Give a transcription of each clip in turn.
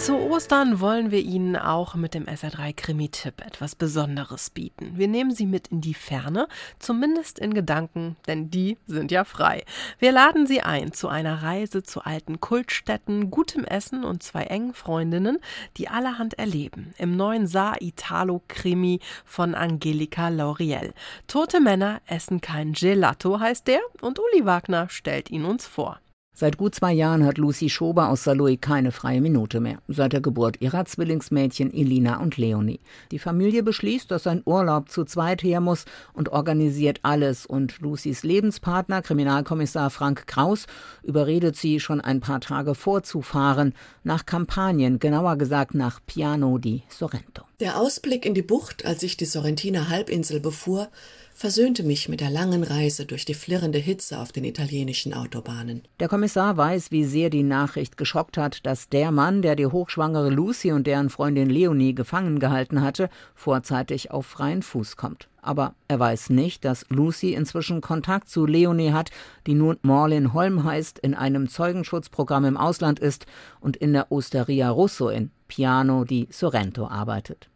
Zu Ostern wollen wir Ihnen auch mit dem SR3 Krimi-Tipp etwas Besonderes bieten. Wir nehmen Sie mit in die Ferne, zumindest in Gedanken, denn die sind ja frei. Wir laden Sie ein zu einer Reise zu alten Kultstätten, gutem Essen und zwei engen Freundinnen, die allerhand erleben. Im neuen Saar Italo Krimi von Angelika Lauriel. Tote Männer essen kein Gelato heißt der und Uli Wagner stellt ihn uns vor. Seit gut zwei Jahren hat Lucy Schober aus Saloy keine freie Minute mehr, seit der Geburt ihrer Zwillingsmädchen Elina und Leonie. Die Familie beschließt, dass ein Urlaub zu zweit her muss und organisiert alles. Und Lucys Lebenspartner, Kriminalkommissar Frank Kraus, überredet sie, schon ein paar Tage vorzufahren, nach Kampanien, genauer gesagt nach Piano di Sorrento. Der Ausblick in die Bucht, als ich die Sorrentiner Halbinsel befuhr, versöhnte mich mit der langen Reise durch die flirrende Hitze auf den italienischen Autobahnen. Der Kommissar weiß, wie sehr die Nachricht geschockt hat, dass der Mann, der die hochschwangere Lucy und deren Freundin Leonie gefangen gehalten hatte, vorzeitig auf freien Fuß kommt. Aber er weiß nicht, dass Lucy inzwischen Kontakt zu Leonie hat, die nun Morlin Holm heißt, in einem Zeugenschutzprogramm im Ausland ist und in der Osteria Russo in Piano di Sorrento arbeitet.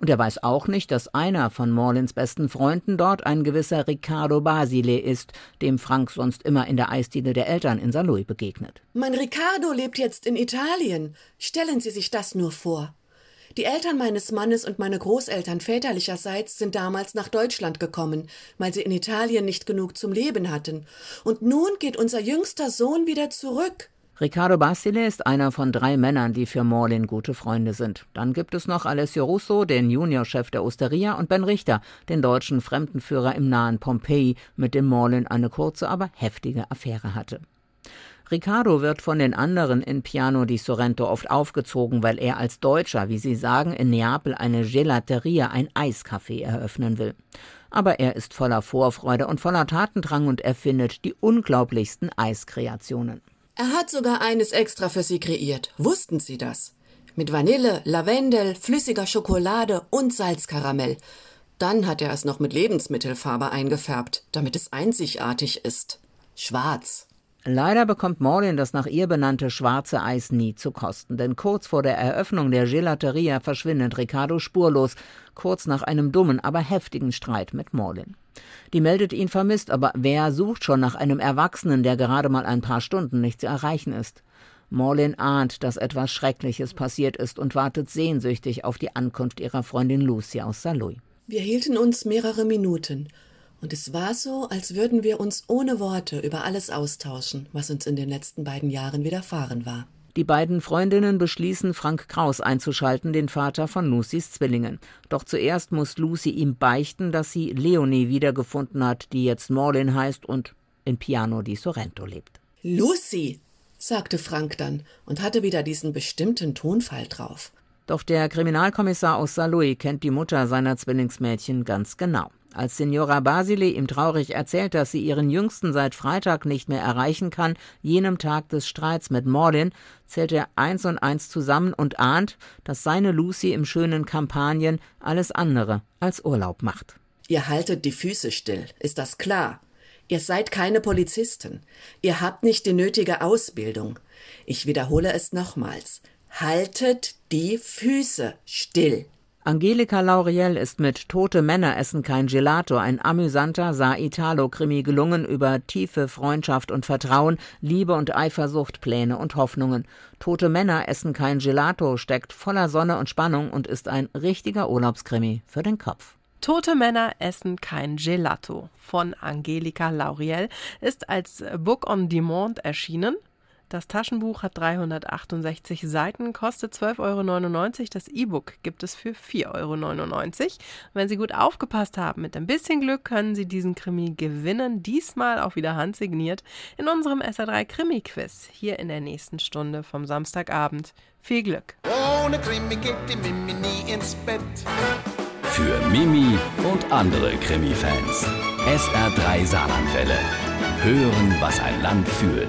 Und er weiß auch nicht, dass einer von Morlins besten Freunden dort ein gewisser Riccardo Basile ist, dem Frank sonst immer in der Eisdiele der Eltern in St. begegnet. Mein Riccardo lebt jetzt in Italien. Stellen Sie sich das nur vor. Die Eltern meines Mannes und meine Großeltern väterlicherseits sind damals nach Deutschland gekommen, weil sie in Italien nicht genug zum Leben hatten. Und nun geht unser jüngster Sohn wieder zurück. Riccardo Basile ist einer von drei Männern, die für Morlin gute Freunde sind. Dann gibt es noch Alessio Russo, den Juniorchef der Osteria, und Ben Richter, den deutschen Fremdenführer im nahen Pompeji, mit dem Morlin eine kurze, aber heftige Affäre hatte. Riccardo wird von den anderen in Piano di Sorrento oft aufgezogen, weil er als Deutscher, wie sie sagen, in Neapel eine Gelateria, ein Eiscafé eröffnen will. Aber er ist voller Vorfreude und voller Tatendrang und erfindet die unglaublichsten Eiskreationen. Er hat sogar eines extra für Sie kreiert. Wussten Sie das? Mit Vanille, Lavendel, flüssiger Schokolade und Salzkaramell. Dann hat er es noch mit Lebensmittelfarbe eingefärbt, damit es einzigartig ist. Schwarz. Leider bekommt Morlin das nach ihr benannte schwarze Eis nie zu kosten, denn kurz vor der Eröffnung der Gelateria verschwindet Ricardo spurlos, kurz nach einem dummen, aber heftigen Streit mit Morlin. Die meldet ihn vermisst, aber wer sucht schon nach einem Erwachsenen, der gerade mal ein paar Stunden nicht zu erreichen ist? Morlin ahnt, dass etwas Schreckliches passiert ist und wartet sehnsüchtig auf die Ankunft ihrer Freundin Lucy aus Saloy. Wir hielten uns mehrere Minuten und es war so, als würden wir uns ohne Worte über alles austauschen, was uns in den letzten beiden Jahren widerfahren war. Die beiden Freundinnen beschließen, Frank Kraus einzuschalten, den Vater von Lucys Zwillingen. Doch zuerst muss Lucy ihm beichten, dass sie Leonie wiedergefunden hat, die jetzt Morlin heißt und in Piano di Sorrento lebt. Lucy, sagte Frank dann und hatte wieder diesen bestimmten Tonfall drauf. Doch der Kriminalkommissar aus Saloy kennt die Mutter seiner Zwillingsmädchen ganz genau. Als Signora Basile ihm traurig erzählt, dass sie ihren Jüngsten seit Freitag nicht mehr erreichen kann, jenem Tag des Streits mit Mordin, zählt er eins und eins zusammen und ahnt, dass seine Lucy im schönen Kampanien alles andere als Urlaub macht. Ihr haltet die Füße still, ist das klar? Ihr seid keine Polizisten. Ihr habt nicht die nötige Ausbildung. Ich wiederhole es nochmals. Haltet die Füße still. Angelika Lauriel ist mit Tote Männer essen kein Gelato ein amüsanter Sa-Italo-Krimi gelungen über tiefe Freundschaft und Vertrauen, Liebe und Eifersucht, Pläne und Hoffnungen. Tote Männer essen kein Gelato steckt voller Sonne und Spannung und ist ein richtiger Urlaubskrimi für den Kopf. Tote Männer essen kein Gelato von Angelika Lauriel ist als Book on Demand erschienen. Das Taschenbuch hat 368 Seiten, kostet 12,99 Euro. Das E-Book gibt es für 4,99 Euro. Wenn Sie gut aufgepasst haben, mit ein bisschen Glück können Sie diesen Krimi gewinnen. Diesmal auch wieder handsigniert in unserem SA3 Krimi-Quiz hier in der nächsten Stunde vom Samstagabend. Viel Glück! Ohne Krimi geht die Mimi nie ins Bett. Für Mimi und andere Krimi-Fans. SR3 Saarlandwelle. Hören, was ein Land fühlt.